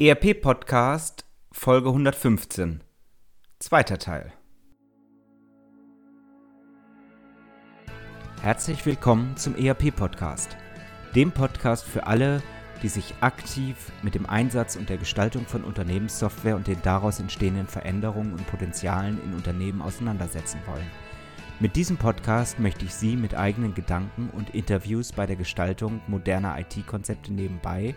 ERP Podcast Folge 115. Zweiter Teil. Herzlich willkommen zum ERP Podcast, dem Podcast für alle, die sich aktiv mit dem Einsatz und der Gestaltung von Unternehmenssoftware und den daraus entstehenden Veränderungen und Potenzialen in Unternehmen auseinandersetzen wollen. Mit diesem Podcast möchte ich Sie mit eigenen Gedanken und Interviews bei der Gestaltung moderner IT-Konzepte nebenbei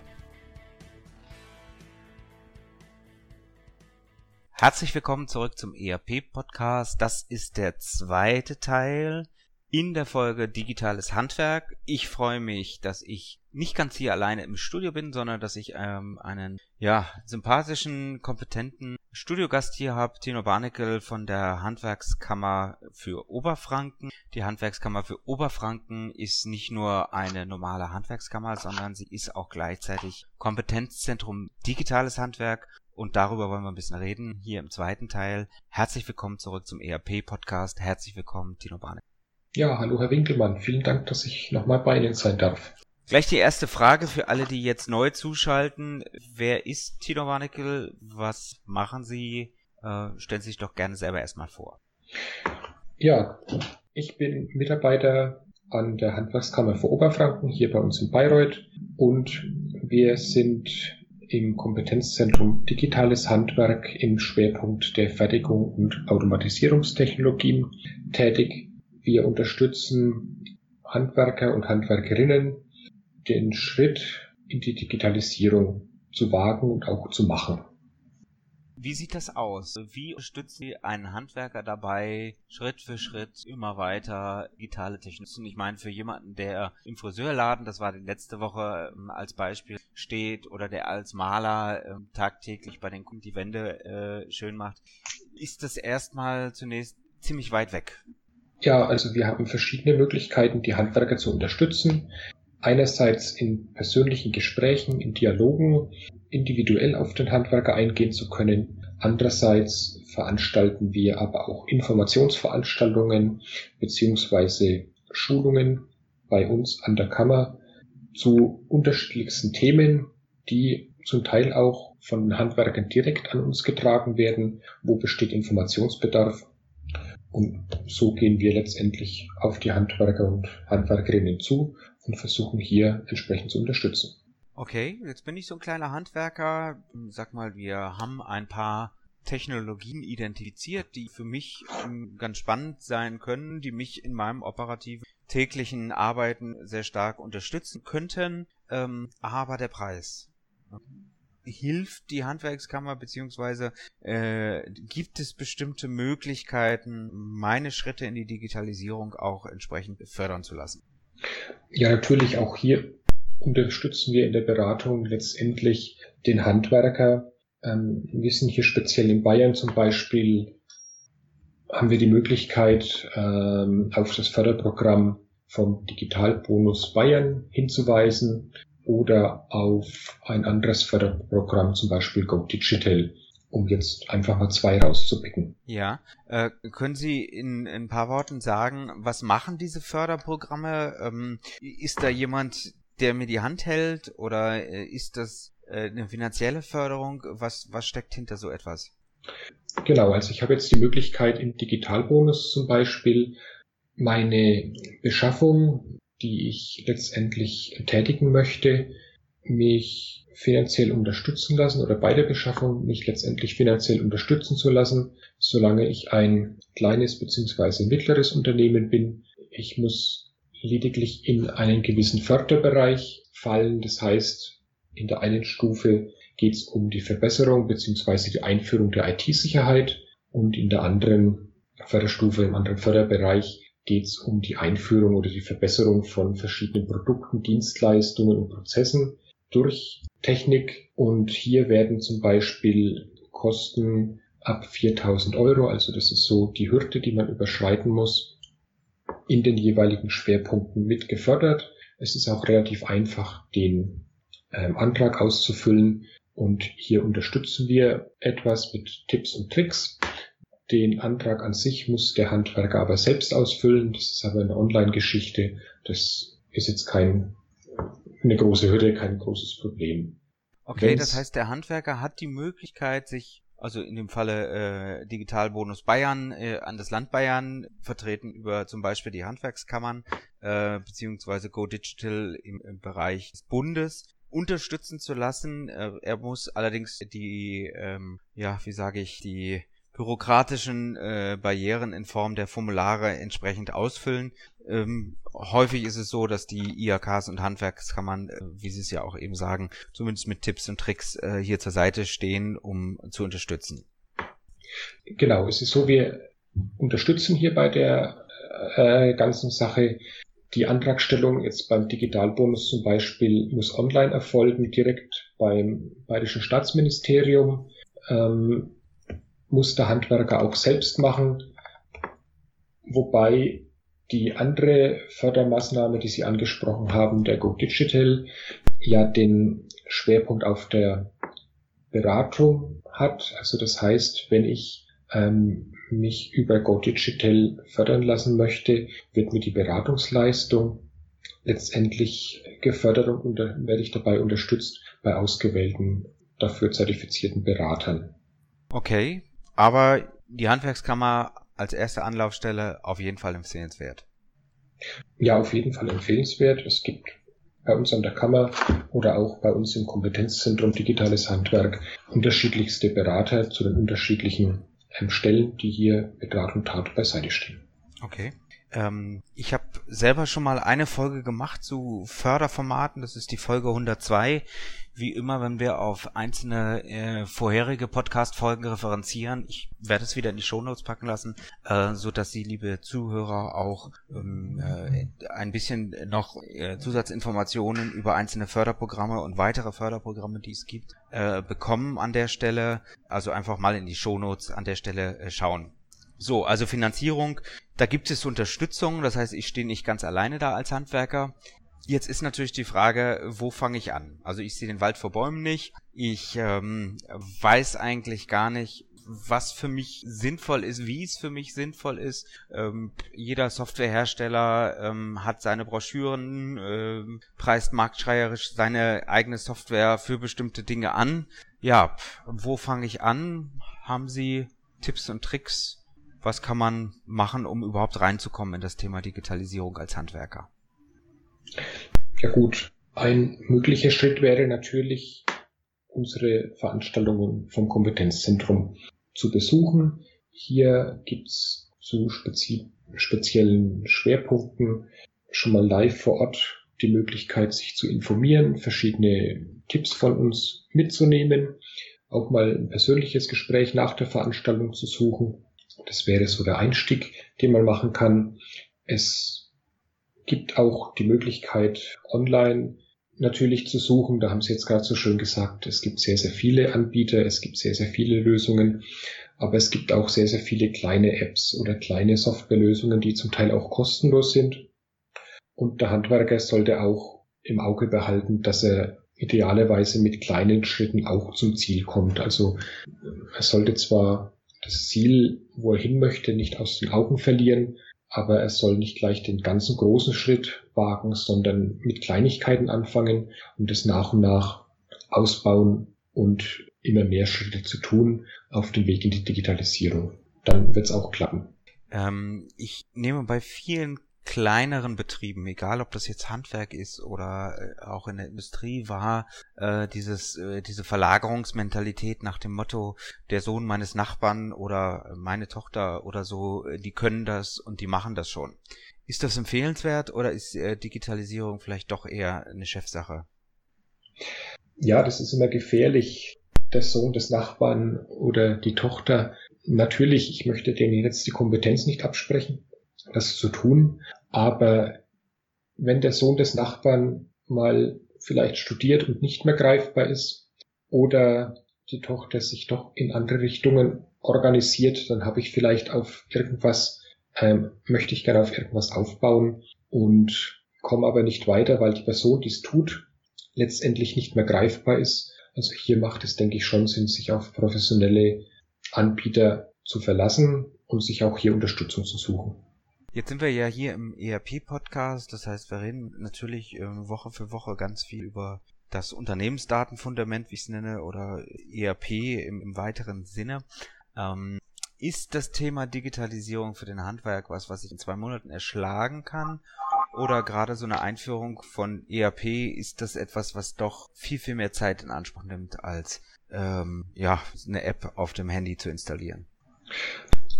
Herzlich willkommen zurück zum ERP-Podcast. Das ist der zweite Teil in der Folge Digitales Handwerk. Ich freue mich, dass ich nicht ganz hier alleine im Studio bin, sondern dass ich ähm, einen ja sympathischen, kompetenten Studiogast hier habe, Tino Barnickel von der Handwerkskammer für Oberfranken. Die Handwerkskammer für Oberfranken ist nicht nur eine normale Handwerkskammer, sondern sie ist auch gleichzeitig Kompetenzzentrum Digitales Handwerk und darüber wollen wir ein bisschen reden hier im zweiten Teil. Herzlich willkommen zurück zum ERP-Podcast. Herzlich willkommen, Tino Barne. Ja, hallo Herr Winkelmann. Vielen Dank, dass ich nochmal bei Ihnen sein darf. Gleich die erste Frage für alle, die jetzt neu zuschalten. Wer ist Tino Warneckel? Was machen Sie? Äh, stellen Sie sich doch gerne selber erstmal vor. Ja, ich bin Mitarbeiter an der Handwerkskammer für Oberfranken hier bei uns in Bayreuth und wir sind im Kompetenzzentrum Digitales Handwerk im Schwerpunkt der Fertigung und Automatisierungstechnologien tätig. Wir unterstützen Handwerker und Handwerkerinnen, den Schritt in die Digitalisierung zu wagen und auch zu machen. Wie sieht das aus? Wie unterstützen Sie einen Handwerker dabei, Schritt für Schritt immer weiter digitale Technologien? Ich meine, für jemanden, der im Friseurladen, das war die letzte Woche ähm, als Beispiel, steht oder der als Maler ähm, tagtäglich bei den Kunden die Wände äh, schön macht, ist das erstmal zunächst ziemlich weit weg. Ja, also wir haben verschiedene Möglichkeiten, die Handwerker zu unterstützen. Einerseits in persönlichen Gesprächen, in Dialogen, individuell auf den Handwerker eingehen zu können. Andererseits veranstalten wir aber auch Informationsveranstaltungen beziehungsweise Schulungen bei uns an der Kammer zu unterschiedlichsten Themen, die zum Teil auch von Handwerkern direkt an uns getragen werden, wo besteht Informationsbedarf. Und so gehen wir letztendlich auf die Handwerker und Handwerkerinnen zu und versuchen hier entsprechend zu unterstützen. Okay, jetzt bin ich so ein kleiner Handwerker. Sag mal, wir haben ein paar Technologien identifiziert, die für mich ähm, ganz spannend sein können, die mich in meinem operativen täglichen Arbeiten sehr stark unterstützen könnten. Ähm, aber der Preis. Hilft die Handwerkskammer beziehungsweise äh, gibt es bestimmte Möglichkeiten, meine Schritte in die Digitalisierung auch entsprechend fördern zu lassen? Ja, natürlich auch hier unterstützen wir in der Beratung letztendlich den Handwerker. Ähm, wir sind hier speziell in Bayern zum Beispiel, haben wir die Möglichkeit, ähm, auf das Förderprogramm vom Digitalbonus Bayern hinzuweisen oder auf ein anderes Förderprogramm, zum Beispiel Go Digital, um jetzt einfach mal zwei rauszupicken. Ja, äh, können Sie in, in ein paar Worten sagen, was machen diese Förderprogramme? Ähm, ist da jemand, der mir die Hand hält oder äh, ist das äh, eine finanzielle Förderung? Was, was steckt hinter so etwas? Genau, also ich habe jetzt die Möglichkeit im Digitalbonus zum Beispiel meine Beschaffung, die ich letztendlich tätigen möchte, mich finanziell unterstützen lassen oder bei der Beschaffung mich letztendlich finanziell unterstützen zu lassen, solange ich ein kleines bzw. mittleres Unternehmen bin. Ich muss lediglich in einen gewissen Förderbereich fallen. Das heißt, in der einen Stufe geht es um die Verbesserung bzw. die Einführung der IT-Sicherheit und in der anderen Förderstufe, im anderen Förderbereich geht es um die Einführung oder die Verbesserung von verschiedenen Produkten, Dienstleistungen und Prozessen durch Technik. Und hier werden zum Beispiel Kosten ab 4000 Euro. Also das ist so die Hürde, die man überschreiten muss, in den jeweiligen Schwerpunkten mit gefördert. Es ist auch relativ einfach, den ähm, Antrag auszufüllen. Und hier unterstützen wir etwas mit Tipps und Tricks. Den Antrag an sich muss der Handwerker aber selbst ausfüllen. Das ist aber eine Online-Geschichte. Das ist jetzt kein, eine große Hürde, kein großes Problem. Okay, Wenn's, das heißt, der Handwerker hat die Möglichkeit, sich also in dem Falle äh, Digitalbonus Bayern äh, an das Land Bayern vertreten über zum Beispiel die Handwerkskammern äh, beziehungsweise Go Digital im, im Bereich des Bundes unterstützen zu lassen. Äh, er muss allerdings die, ähm, ja, wie sage ich, die bürokratischen äh, Barrieren in Form der Formulare entsprechend ausfüllen. Ähm, häufig ist es so, dass die IAKs und Handwerkskammern, äh, wie Sie es ja auch eben sagen, zumindest mit Tipps und Tricks äh, hier zur Seite stehen, um zu unterstützen. Genau, es ist so, wir unterstützen hier bei der äh, ganzen Sache. Die Antragstellung jetzt beim Digitalbonus zum Beispiel muss online erfolgen, direkt beim Bayerischen Staatsministerium. Ähm, muss der Handwerker auch selbst machen, wobei die andere Fördermaßnahme, die Sie angesprochen haben, der Go Digital, ja den Schwerpunkt auf der Beratung hat. Also das heißt, wenn ich ähm, mich über Go Digital fördern lassen möchte, wird mir die Beratungsleistung letztendlich gefördert und werde ich dabei unterstützt bei ausgewählten, dafür zertifizierten Beratern. Okay, aber die Handwerkskammer als erste Anlaufstelle auf jeden Fall empfehlenswert. Ja, auf jeden Fall empfehlenswert. Es gibt bei uns an der Kammer oder auch bei uns im Kompetenzzentrum Digitales Handwerk unterschiedlichste Berater zu den unterschiedlichen ähm, Stellen, die hier mit Rat und Tat beiseite stehen. Okay. Ähm, ich habe selber schon mal eine Folge gemacht zu Förderformaten. Das ist die Folge 102 wie immer, wenn wir auf einzelne äh, vorherige Podcast-Folgen referenzieren, ich werde es wieder in die Shownotes packen lassen, äh, so dass Sie, liebe Zuhörer, auch ähm, äh, ein bisschen noch äh, Zusatzinformationen über einzelne Förderprogramme und weitere Förderprogramme, die es gibt, äh, bekommen an der Stelle. Also einfach mal in die Shownotes an der Stelle äh, schauen. So, also Finanzierung, da gibt es Unterstützung, das heißt, ich stehe nicht ganz alleine da als Handwerker. Jetzt ist natürlich die Frage, wo fange ich an? Also ich sehe den Wald vor Bäumen nicht. Ich ähm, weiß eigentlich gar nicht, was für mich sinnvoll ist, wie es für mich sinnvoll ist. Ähm, jeder Softwarehersteller ähm, hat seine Broschüren, äh, preist marktschreierisch seine eigene Software für bestimmte Dinge an. Ja, wo fange ich an? Haben Sie Tipps und Tricks? Was kann man machen, um überhaupt reinzukommen in das Thema Digitalisierung als Handwerker? Ja gut, ein möglicher Schritt wäre natürlich, unsere Veranstaltungen vom Kompetenzzentrum zu besuchen. Hier gibt's zu spezi speziellen Schwerpunkten schon mal live vor Ort die Möglichkeit, sich zu informieren, verschiedene Tipps von uns mitzunehmen, auch mal ein persönliches Gespräch nach der Veranstaltung zu suchen. Das wäre so der Einstieg, den man machen kann. Es gibt auch die Möglichkeit, online natürlich zu suchen. Da haben Sie jetzt gerade so schön gesagt, es gibt sehr, sehr viele Anbieter, es gibt sehr, sehr viele Lösungen, aber es gibt auch sehr, sehr viele kleine Apps oder kleine Softwarelösungen, die zum Teil auch kostenlos sind. Und der Handwerker sollte auch im Auge behalten, dass er idealerweise mit kleinen Schritten auch zum Ziel kommt. Also er sollte zwar das Ziel, wo er hin möchte, nicht aus den Augen verlieren, aber er soll nicht gleich den ganzen großen Schritt wagen, sondern mit Kleinigkeiten anfangen und es nach und nach ausbauen und immer mehr Schritte zu tun auf dem Weg in die Digitalisierung. Dann wird es auch klappen. Ähm, ich nehme bei vielen kleineren Betrieben, egal ob das jetzt Handwerk ist oder äh, auch in der Industrie war, äh, dieses, äh, diese Verlagerungsmentalität nach dem Motto, der Sohn meines Nachbarn oder meine Tochter oder so, äh, die können das und die machen das schon. Ist das empfehlenswert oder ist äh, Digitalisierung vielleicht doch eher eine Chefsache? Ja, das ist immer gefährlich. Der Sohn des Nachbarn oder die Tochter. Natürlich, ich möchte denen jetzt die Kompetenz nicht absprechen das zu tun. Aber wenn der Sohn des Nachbarn mal vielleicht studiert und nicht mehr greifbar ist oder die Tochter sich doch in andere Richtungen organisiert, dann habe ich vielleicht auf irgendwas, ähm, möchte ich gerne auf irgendwas aufbauen und komme aber nicht weiter, weil die Person, die es tut, letztendlich nicht mehr greifbar ist. Also hier macht es, denke ich, schon Sinn, sich auf professionelle Anbieter zu verlassen und sich auch hier Unterstützung zu suchen. Jetzt sind wir ja hier im ERP-Podcast, das heißt, wir reden natürlich äh, Woche für Woche ganz viel über das Unternehmensdatenfundament, wie ich es nenne, oder ERP im, im weiteren Sinne. Ähm, ist das Thema Digitalisierung für den Handwerk was, was ich in zwei Monaten erschlagen kann? Oder gerade so eine Einführung von ERP, ist das etwas, was doch viel, viel mehr Zeit in Anspruch nimmt, als ähm, ja, eine App auf dem Handy zu installieren?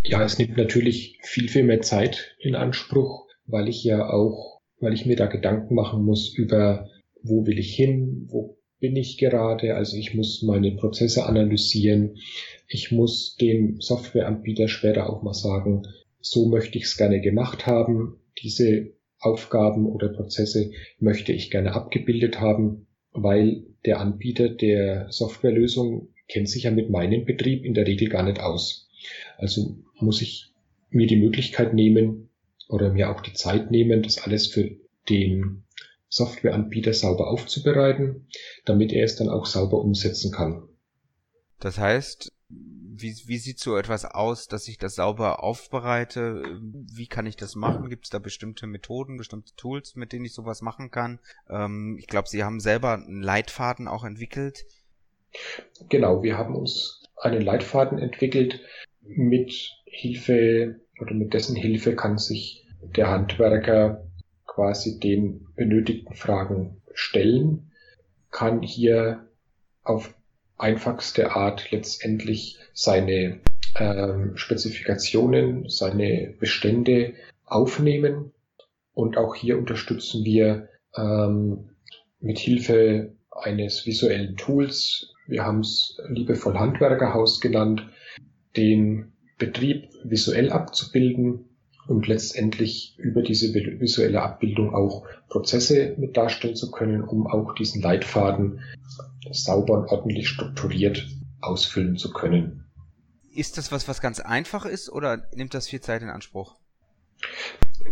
Ja, es nimmt natürlich viel, viel mehr Zeit in Anspruch, weil ich ja auch, weil ich mir da Gedanken machen muss über, wo will ich hin, wo bin ich gerade, also ich muss meine Prozesse analysieren, ich muss dem Softwareanbieter später auch mal sagen, so möchte ich es gerne gemacht haben, diese Aufgaben oder Prozesse möchte ich gerne abgebildet haben, weil der Anbieter der Softwarelösung kennt sich ja mit meinem Betrieb in der Regel gar nicht aus. Also muss ich mir die Möglichkeit nehmen oder mir auch die Zeit nehmen, das alles für den Softwareanbieter sauber aufzubereiten, damit er es dann auch sauber umsetzen kann. Das heißt, wie, wie sieht so etwas aus, dass ich das sauber aufbereite? Wie kann ich das machen? Gibt es da bestimmte Methoden, bestimmte Tools, mit denen ich sowas machen kann? Ähm, ich glaube, Sie haben selber einen Leitfaden auch entwickelt. Genau, wir haben uns einen Leitfaden entwickelt, mit Hilfe oder mit dessen Hilfe kann sich der Handwerker quasi den benötigten Fragen stellen, kann hier auf einfachste Art letztendlich seine ähm, Spezifikationen, seine Bestände aufnehmen. Und auch hier unterstützen wir ähm, mit Hilfe eines visuellen Tools, wir haben es liebevoll Handwerkerhaus genannt, den Betrieb visuell abzubilden und letztendlich über diese visuelle Abbildung auch Prozesse mit darstellen zu können, um auch diesen Leitfaden sauber und ordentlich strukturiert ausfüllen zu können. Ist das was, was ganz einfach ist oder nimmt das viel Zeit in Anspruch?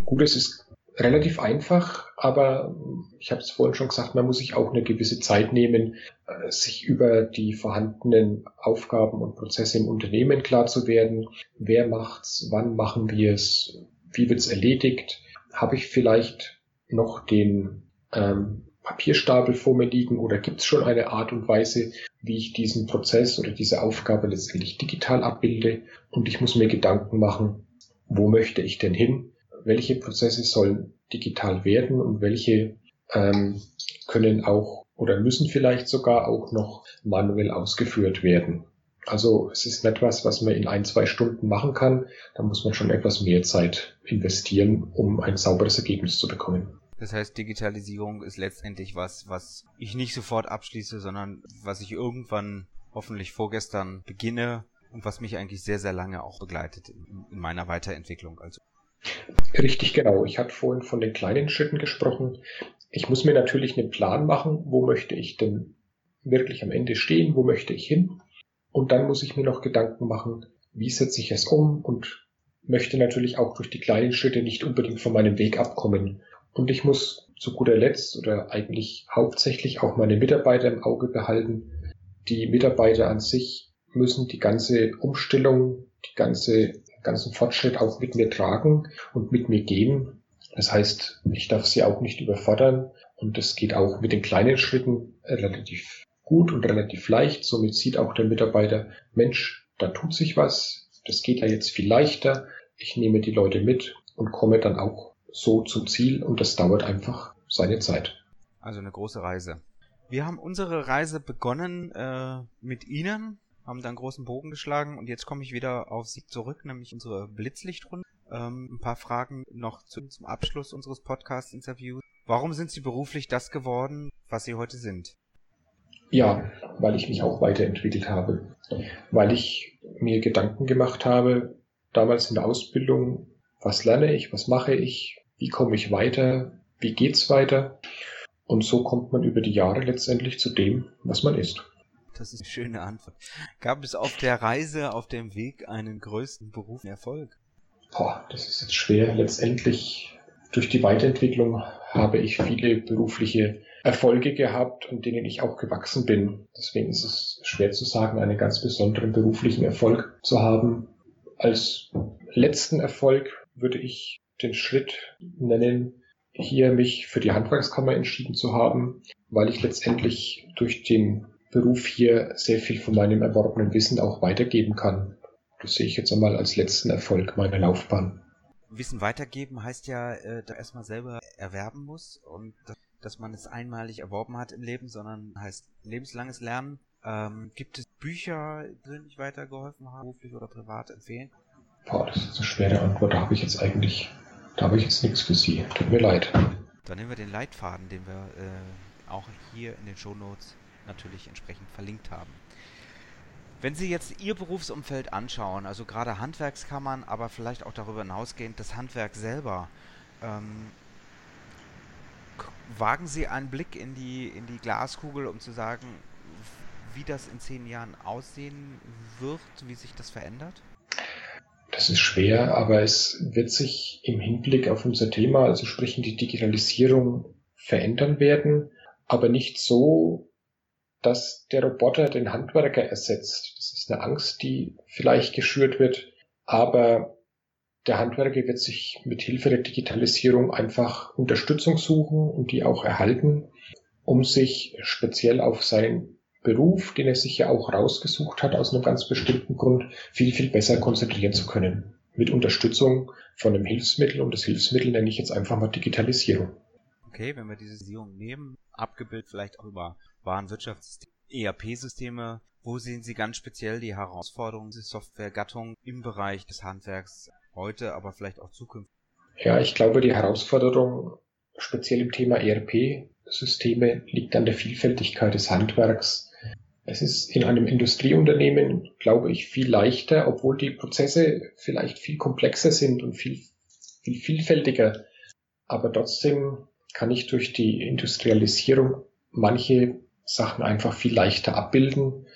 Gut, es ist relativ einfach, aber ich habe es vorhin schon gesagt, man muss sich auch eine gewisse Zeit nehmen, äh, sich über die vorhandenen Aufgaben und Prozesse im Unternehmen klar zu werden. Wer macht's? Wann machen wir es? Wie wird's erledigt? Habe ich vielleicht noch den ähm, Papierstapel vor mir liegen oder gibt es schon eine Art und Weise, wie ich diesen Prozess oder diese Aufgabe letztendlich digital abbilde? Und ich muss mir Gedanken machen, wo möchte ich denn hin? Welche Prozesse sollen digital werden und welche ähm, können auch oder müssen vielleicht sogar auch noch manuell ausgeführt werden. Also es ist nicht was, was man in ein, zwei Stunden machen kann. Da muss man schon etwas mehr Zeit investieren, um ein sauberes Ergebnis zu bekommen. Das heißt, Digitalisierung ist letztendlich was, was ich nicht sofort abschließe, sondern was ich irgendwann hoffentlich vorgestern beginne und was mich eigentlich sehr, sehr lange auch begleitet in, in meiner Weiterentwicklung. Also Richtig, genau. Ich hatte vorhin von den kleinen Schritten gesprochen. Ich muss mir natürlich einen Plan machen, wo möchte ich denn wirklich am Ende stehen, wo möchte ich hin. Und dann muss ich mir noch Gedanken machen, wie setze ich es um und möchte natürlich auch durch die kleinen Schritte nicht unbedingt von meinem Weg abkommen. Und ich muss zu guter Letzt oder eigentlich hauptsächlich auch meine Mitarbeiter im Auge behalten. Die Mitarbeiter an sich müssen die ganze Umstellung, die ganze ganzen Fortschritt auch mit mir tragen und mit mir gehen. Das heißt, ich darf sie auch nicht überfordern und das geht auch mit den kleinen Schritten relativ gut und relativ leicht. Somit sieht auch der Mitarbeiter, Mensch, da tut sich was, das geht ja jetzt viel leichter. Ich nehme die Leute mit und komme dann auch so zum Ziel und das dauert einfach seine Zeit. Also eine große Reise. Wir haben unsere Reise begonnen äh, mit Ihnen, haben dann großen Bogen geschlagen und jetzt komme ich wieder auf Sie zurück, nämlich unsere Blitzlichtrunde. Ähm, ein paar Fragen noch zu, zum Abschluss unseres Podcast-Interviews. Warum sind Sie beruflich das geworden, was Sie heute sind? Ja, weil ich mich auch weiterentwickelt habe. Weil ich mir Gedanken gemacht habe, damals in der Ausbildung, was lerne ich, was mache ich, wie komme ich weiter, wie geht's weiter. Und so kommt man über die Jahre letztendlich zu dem, was man ist. Das ist eine schöne Antwort. Gab es auf der Reise, auf dem Weg einen größten beruflichen Erfolg? Boah, das ist jetzt schwer. Letztendlich durch die Weiterentwicklung habe ich viele berufliche Erfolge gehabt, an denen ich auch gewachsen bin. Deswegen ist es schwer zu sagen, einen ganz besonderen beruflichen Erfolg zu haben. Als letzten Erfolg würde ich den Schritt nennen, hier mich für die Handwerkskammer entschieden zu haben, weil ich letztendlich durch den Beruf hier sehr viel von meinem erworbenen Wissen auch weitergeben kann. Das sehe ich jetzt einmal als letzten Erfolg meiner Laufbahn. Wissen weitergeben heißt ja, äh, da erstmal selber erwerben muss und dass man es einmalig erworben hat im Leben, sondern heißt lebenslanges Lernen. Ähm, gibt es Bücher, die nicht weitergeholfen haben, beruflich oder privat empfehlen? Boah, das ist eine schwere Antwort. Da habe ich jetzt eigentlich, da habe ich jetzt nichts für Sie. Tut mir leid. Dann nehmen wir den Leitfaden, den wir äh, auch hier in den Shownotes natürlich entsprechend verlinkt haben. Wenn Sie jetzt Ihr Berufsumfeld anschauen, also gerade Handwerkskammern, aber vielleicht auch darüber hinausgehend das Handwerk selber, ähm, wagen Sie einen Blick in die, in die Glaskugel, um zu sagen, wie das in zehn Jahren aussehen wird, wie sich das verändert? Das ist schwer, aber es wird sich im Hinblick auf unser Thema, also sprich die Digitalisierung, verändern werden, aber nicht so, dass der Roboter den Handwerker ersetzt. Das ist eine Angst, die vielleicht geschürt wird, aber der Handwerker wird sich mit Hilfe der Digitalisierung einfach Unterstützung suchen und die auch erhalten, um sich speziell auf seinen Beruf, den er sich ja auch rausgesucht hat aus einem ganz bestimmten Grund, viel, viel besser konzentrieren zu können. Mit Unterstützung von einem Hilfsmittel und das Hilfsmittel nenne ich jetzt einfach mal Digitalisierung. Okay, wenn wir diese Digitalisierung nehmen, abgebildet vielleicht auch über Warenwirtschaftssysteme, ERP-Systeme, wo sehen Sie ganz speziell die Herausforderungen der Softwaregattung im Bereich des Handwerks heute, aber vielleicht auch zukünftig? Ja, ich glaube, die Herausforderung speziell im Thema ERP-Systeme liegt an der Vielfältigkeit des Handwerks. Es ist in einem Industrieunternehmen, glaube ich, viel leichter, obwohl die Prozesse vielleicht viel komplexer sind und viel, viel vielfältiger. Aber trotzdem kann ich durch die Industrialisierung manche Sachen einfach viel leichter abbilden.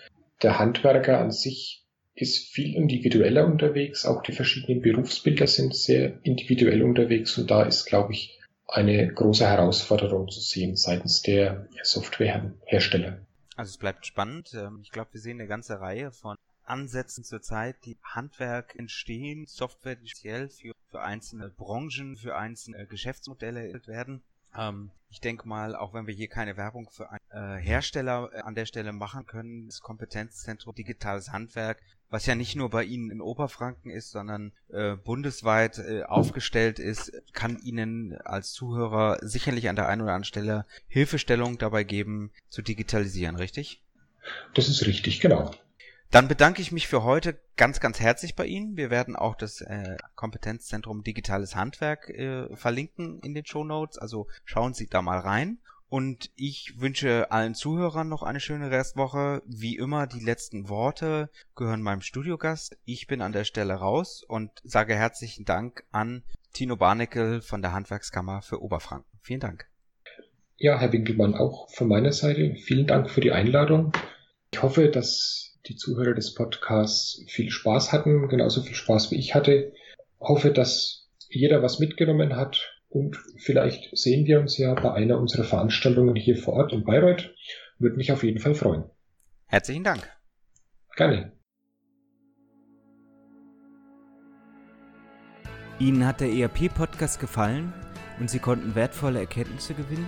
Der Handwerker an sich ist viel individueller unterwegs. Auch die verschiedenen Berufsbilder sind sehr individuell unterwegs und da ist, glaube ich, eine große Herausforderung zu sehen seitens der Softwarehersteller. Also es bleibt spannend. Ähm, ich glaube, wir sehen eine ganze Reihe von Ansätzen zurzeit, die Handwerk entstehen, Software speziell für, für einzelne Branchen, für einzelne Geschäftsmodelle werden. Ähm, ich denke mal, auch wenn wir hier keine Werbung für einen äh, Hersteller äh, an der Stelle machen können, das Kompetenzzentrum Digitales Handwerk, was ja nicht nur bei Ihnen in Oberfranken ist, sondern äh, bundesweit äh, aufgestellt ist, kann Ihnen als Zuhörer sicherlich an der einen oder anderen Stelle Hilfestellung dabei geben, zu digitalisieren, richtig? Das ist richtig, genau. Dann bedanke ich mich für heute ganz, ganz herzlich bei Ihnen. Wir werden auch das äh, Kompetenzzentrum Digitales Handwerk äh, verlinken in den Show Notes. Also schauen Sie da mal rein. Und ich wünsche allen Zuhörern noch eine schöne Restwoche. Wie immer, die letzten Worte gehören meinem Studiogast. Ich bin an der Stelle raus und sage herzlichen Dank an Tino Barneckel von der Handwerkskammer für Oberfranken. Vielen Dank. Ja, Herr Winkelmann, auch von meiner Seite vielen Dank für die Einladung. Ich hoffe, dass die Zuhörer des Podcasts viel Spaß hatten, genauso viel Spaß wie ich hatte. Hoffe, dass jeder was mitgenommen hat und vielleicht sehen wir uns ja bei einer unserer Veranstaltungen hier vor Ort in Bayreuth. Würde mich auf jeden Fall freuen. Herzlichen Dank. Gerne. Ihnen hat der ERP-Podcast gefallen und Sie konnten wertvolle Erkenntnisse gewinnen?